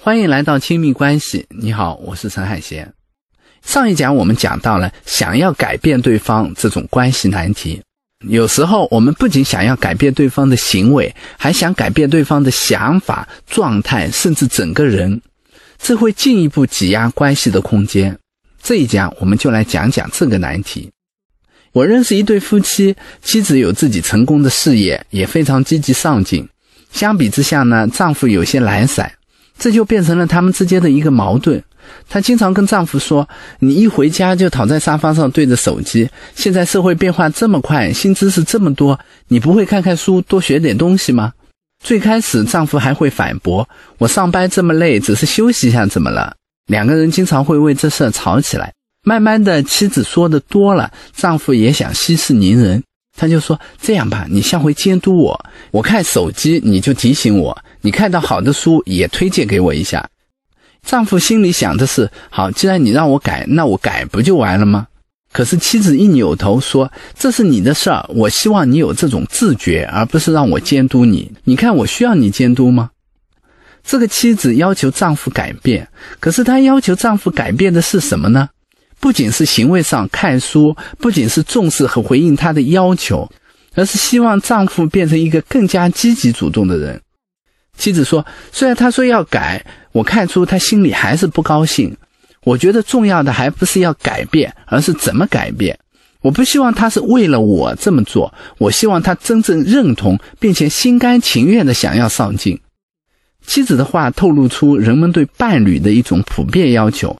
欢迎来到亲密关系。你好，我是陈海贤。上一讲我们讲到了想要改变对方这种关系难题。有时候我们不仅想要改变对方的行为，还想改变对方的想法、状态，甚至整个人，这会进一步挤压关系的空间。这一讲我们就来讲讲这个难题。我认识一对夫妻，妻子有自己成功的事业，也非常积极上进。相比之下呢，丈夫有些懒散。这就变成了他们之间的一个矛盾。她经常跟丈夫说：“你一回家就躺在沙发上对着手机。现在社会变化这么快，新知识这么多，你不会看看书，多学点东西吗？”最开始，丈夫还会反驳：“我上班这么累，只是休息一下怎么了？”两个人经常会为这事吵起来。慢慢的，妻子说的多了，丈夫也想息事宁人。他就说：“这样吧，你下回监督我，我看手机你就提醒我，你看到好的书也推荐给我一下。”丈夫心里想的是：“好，既然你让我改，那我改不就完了吗？”可是妻子一扭头说：“这是你的事儿，我希望你有这种自觉，而不是让我监督你。你看我需要你监督吗？”这个妻子要求丈夫改变，可是她要求丈夫改变的是什么呢？不仅是行为上看书，不仅是重视和回应她的要求，而是希望丈夫变成一个更加积极主动的人。妻子说：“虽然他说要改，我看出他心里还是不高兴。我觉得重要的还不是要改变，而是怎么改变。我不希望他是为了我这么做，我希望他真正认同，并且心甘情愿地想要上进。”妻子的话透露出人们对伴侣的一种普遍要求。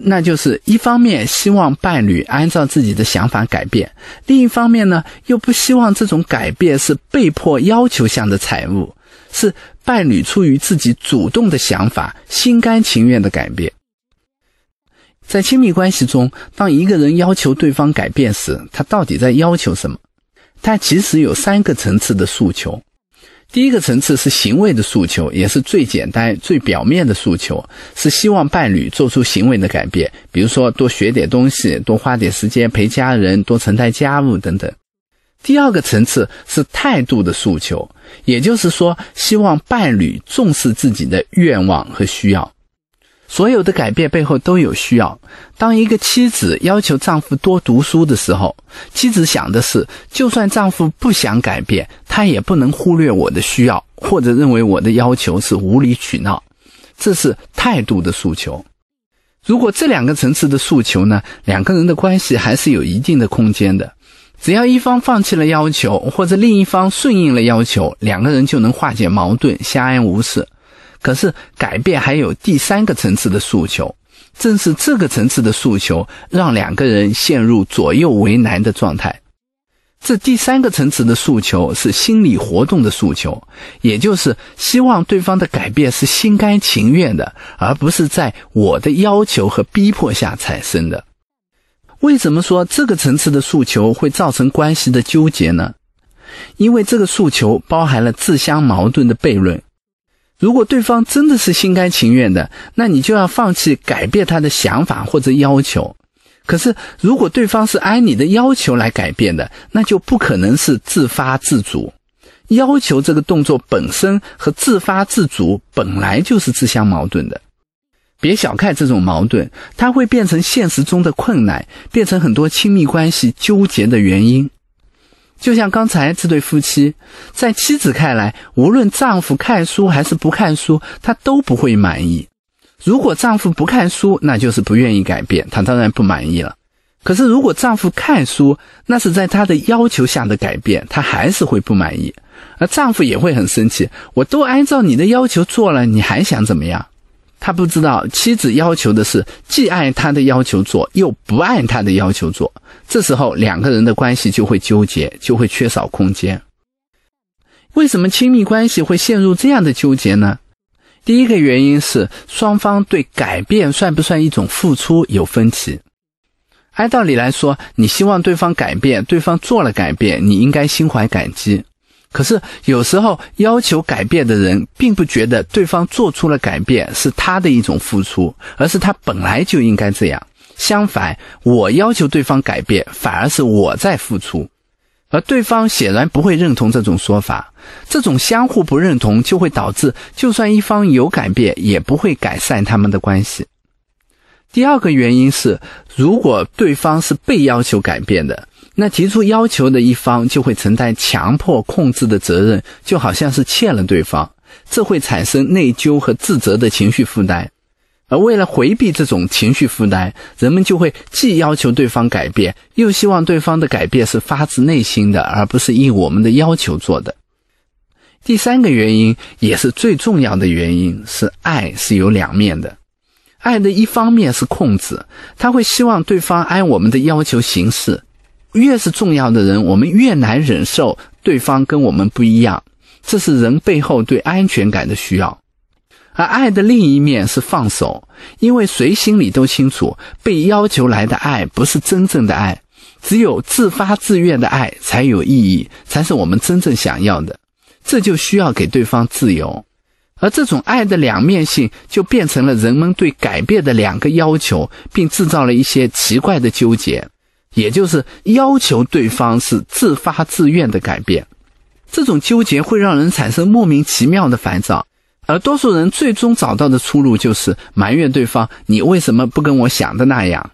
那就是一方面希望伴侣按照自己的想法改变，另一方面呢，又不希望这种改变是被迫要求向的产物，是伴侣出于自己主动的想法、心甘情愿的改变。在亲密关系中，当一个人要求对方改变时，他到底在要求什么？他其实有三个层次的诉求。第一个层次是行为的诉求，也是最简单、最表面的诉求，是希望伴侣做出行为的改变，比如说多学点东西、多花点时间陪家人、多承担家务等等。第二个层次是态度的诉求，也就是说，希望伴侣重视自己的愿望和需要。所有的改变背后都有需要。当一个妻子要求丈夫多读书的时候，妻子想的是，就算丈夫不想改变，他也不能忽略我的需要，或者认为我的要求是无理取闹。这是态度的诉求。如果这两个层次的诉求呢，两个人的关系还是有一定的空间的。只要一方放弃了要求，或者另一方顺应了要求，两个人就能化解矛盾，相安无事。可是改变还有第三个层次的诉求，正是这个层次的诉求让两个人陷入左右为难的状态。这第三个层次的诉求是心理活动的诉求，也就是希望对方的改变是心甘情愿的，而不是在我的要求和逼迫下产生的。为什么说这个层次的诉求会造成关系的纠结呢？因为这个诉求包含了自相矛盾的悖论。如果对方真的是心甘情愿的，那你就要放弃改变他的想法或者要求。可是，如果对方是按你的要求来改变的，那就不可能是自发自主。要求这个动作本身和自发自主本来就是自相矛盾的。别小看这种矛盾，它会变成现实中的困难，变成很多亲密关系纠结的原因。就像刚才这对夫妻，在妻子看来，无论丈夫看书还是不看书，她都不会满意。如果丈夫不看书，那就是不愿意改变，她当然不满意了。可是如果丈夫看书，那是在她的要求下的改变，她还是会不满意，而丈夫也会很生气。我都按照你的要求做了，你还想怎么样？他不知道，妻子要求的是既按他的要求做，又不按他的要求做。这时候，两个人的关系就会纠结，就会缺少空间。为什么亲密关系会陷入这样的纠结呢？第一个原因是双方对改变算不算一种付出有分歧。按道理来说，你希望对方改变，对方做了改变，你应该心怀感激。可是有时候要求改变的人，并不觉得对方做出了改变是他的一种付出，而是他本来就应该这样。相反，我要求对方改变，反而是我在付出。而对方显然不会认同这种说法。这种相互不认同就会导致，就算一方有改变，也不会改善他们的关系。第二个原因是，如果对方是被要求改变的，那提出要求的一方就会承担强迫控制的责任，就好像是欠了对方，这会产生内疚和自责的情绪负担。而为了回避这种情绪负担，人们就会既要求对方改变，又希望对方的改变是发自内心的，而不是应我们的要求做的。第三个原因，也是最重要的原因，是爱是有两面的。爱的一方面是控制，他会希望对方按我们的要求行事。越是重要的人，我们越难忍受对方跟我们不一样，这是人背后对安全感的需要。而爱的另一面是放手，因为谁心里都清楚，被要求来的爱不是真正的爱，只有自发自愿的爱才有意义，才是我们真正想要的。这就需要给对方自由。而这种爱的两面性，就变成了人们对改变的两个要求，并制造了一些奇怪的纠结，也就是要求对方是自发自愿的改变。这种纠结会让人产生莫名其妙的烦躁，而多数人最终找到的出路就是埋怨对方：“你为什么不跟我想的那样？”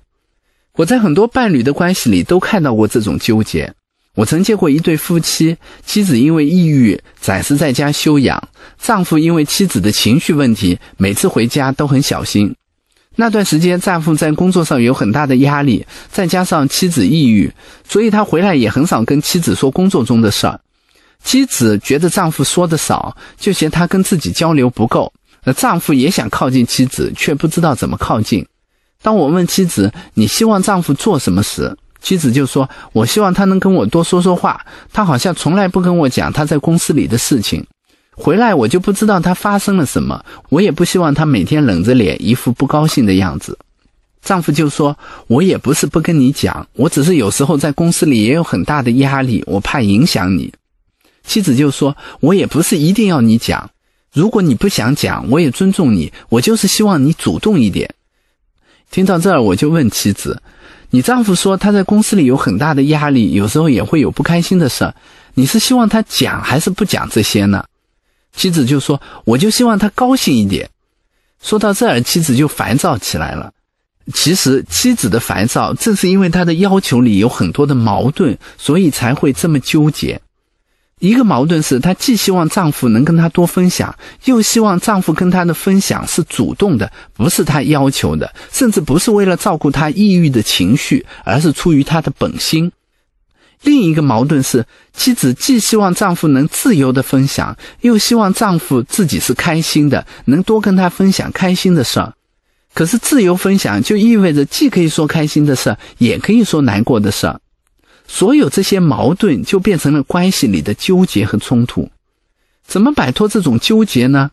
我在很多伴侣的关系里都看到过这种纠结。我曾见过一对夫妻，妻子因为抑郁暂时在家休养，丈夫因为妻子的情绪问题，每次回家都很小心。那段时间，丈夫在工作上有很大的压力，再加上妻子抑郁，所以他回来也很少跟妻子说工作中的事儿。妻子觉得丈夫说的少，就嫌他跟自己交流不够。而丈夫也想靠近妻子，却不知道怎么靠近。当我问妻子：“你希望丈夫做什么？”时，妻子就说：“我希望他能跟我多说说话。他好像从来不跟我讲他在公司里的事情，回来我就不知道他发生了什么。我也不希望他每天冷着脸，一副不高兴的样子。”丈夫就说：“我也不是不跟你讲，我只是有时候在公司里也有很大的压力，我怕影响你。”妻子就说：“我也不是一定要你讲，如果你不想讲，我也尊重你。我就是希望你主动一点。”听到这儿，我就问妻子。你丈夫说他在公司里有很大的压力，有时候也会有不开心的事儿。你是希望他讲还是不讲这些呢？妻子就说：“我就希望他高兴一点。”说到这儿，妻子就烦躁起来了。其实，妻子的烦躁正是因为他的要求里有很多的矛盾，所以才会这么纠结。一个矛盾是，她既希望丈夫能跟她多分享，又希望丈夫跟她的分享是主动的，不是她要求的，甚至不是为了照顾她抑郁的情绪，而是出于她的本心。另一个矛盾是，妻子既希望丈夫能自由的分享，又希望丈夫自己是开心的，能多跟他分享开心的事儿。可是，自由分享就意味着既可以说开心的事儿，也可以说难过的事儿。所有这些矛盾就变成了关系里的纠结和冲突，怎么摆脱这种纠结呢？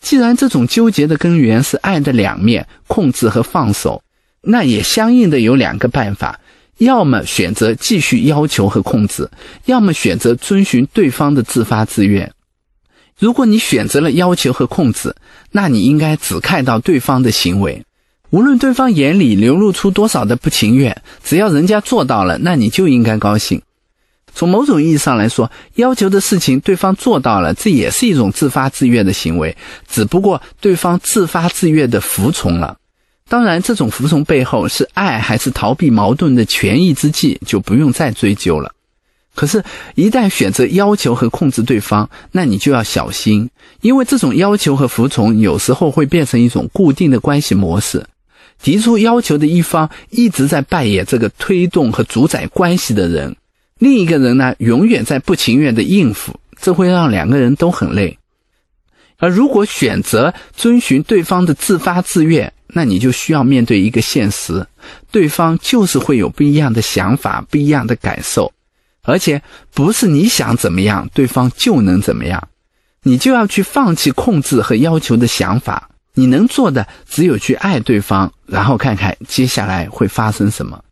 既然这种纠结的根源是爱的两面，控制和放手，那也相应的有两个办法：要么选择继续要求和控制，要么选择遵循对方的自发自愿。如果你选择了要求和控制，那你应该只看到对方的行为。无论对方眼里流露出多少的不情愿，只要人家做到了，那你就应该高兴。从某种意义上来说，要求的事情对方做到了，这也是一种自发自愿的行为，只不过对方自发自愿的服从了。当然，这种服从背后是爱还是逃避矛盾的权宜之计，就不用再追究了。可是，一旦选择要求和控制对方，那你就要小心，因为这种要求和服从有时候会变成一种固定的关系模式。提出要求的一方一直在扮演这个推动和主宰关系的人，另一个人呢，永远在不情愿的应付，这会让两个人都很累。而如果选择遵循对方的自发自愿，那你就需要面对一个现实：对方就是会有不一样的想法、不一样的感受，而且不是你想怎么样，对方就能怎么样。你就要去放弃控制和要求的想法。你能做的只有去爱对方，然后看看接下来会发生什么。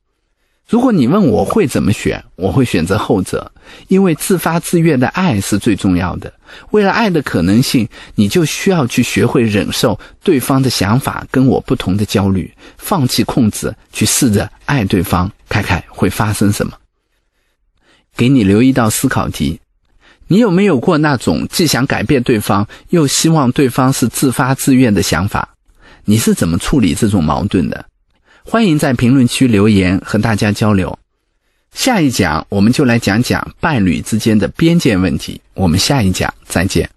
如果你问我会怎么选，我会选择后者，因为自发自愿的爱是最重要的。为了爱的可能性，你就需要去学会忍受对方的想法跟我不同的焦虑，放弃控制，去试着爱对方，看看会发生什么。给你留一道思考题：你有没有过那种既想改变对方，又希望对方是自发自愿的想法？你是怎么处理这种矛盾的？欢迎在评论区留言和大家交流。下一讲我们就来讲讲伴侣之间的边界问题。我们下一讲再见。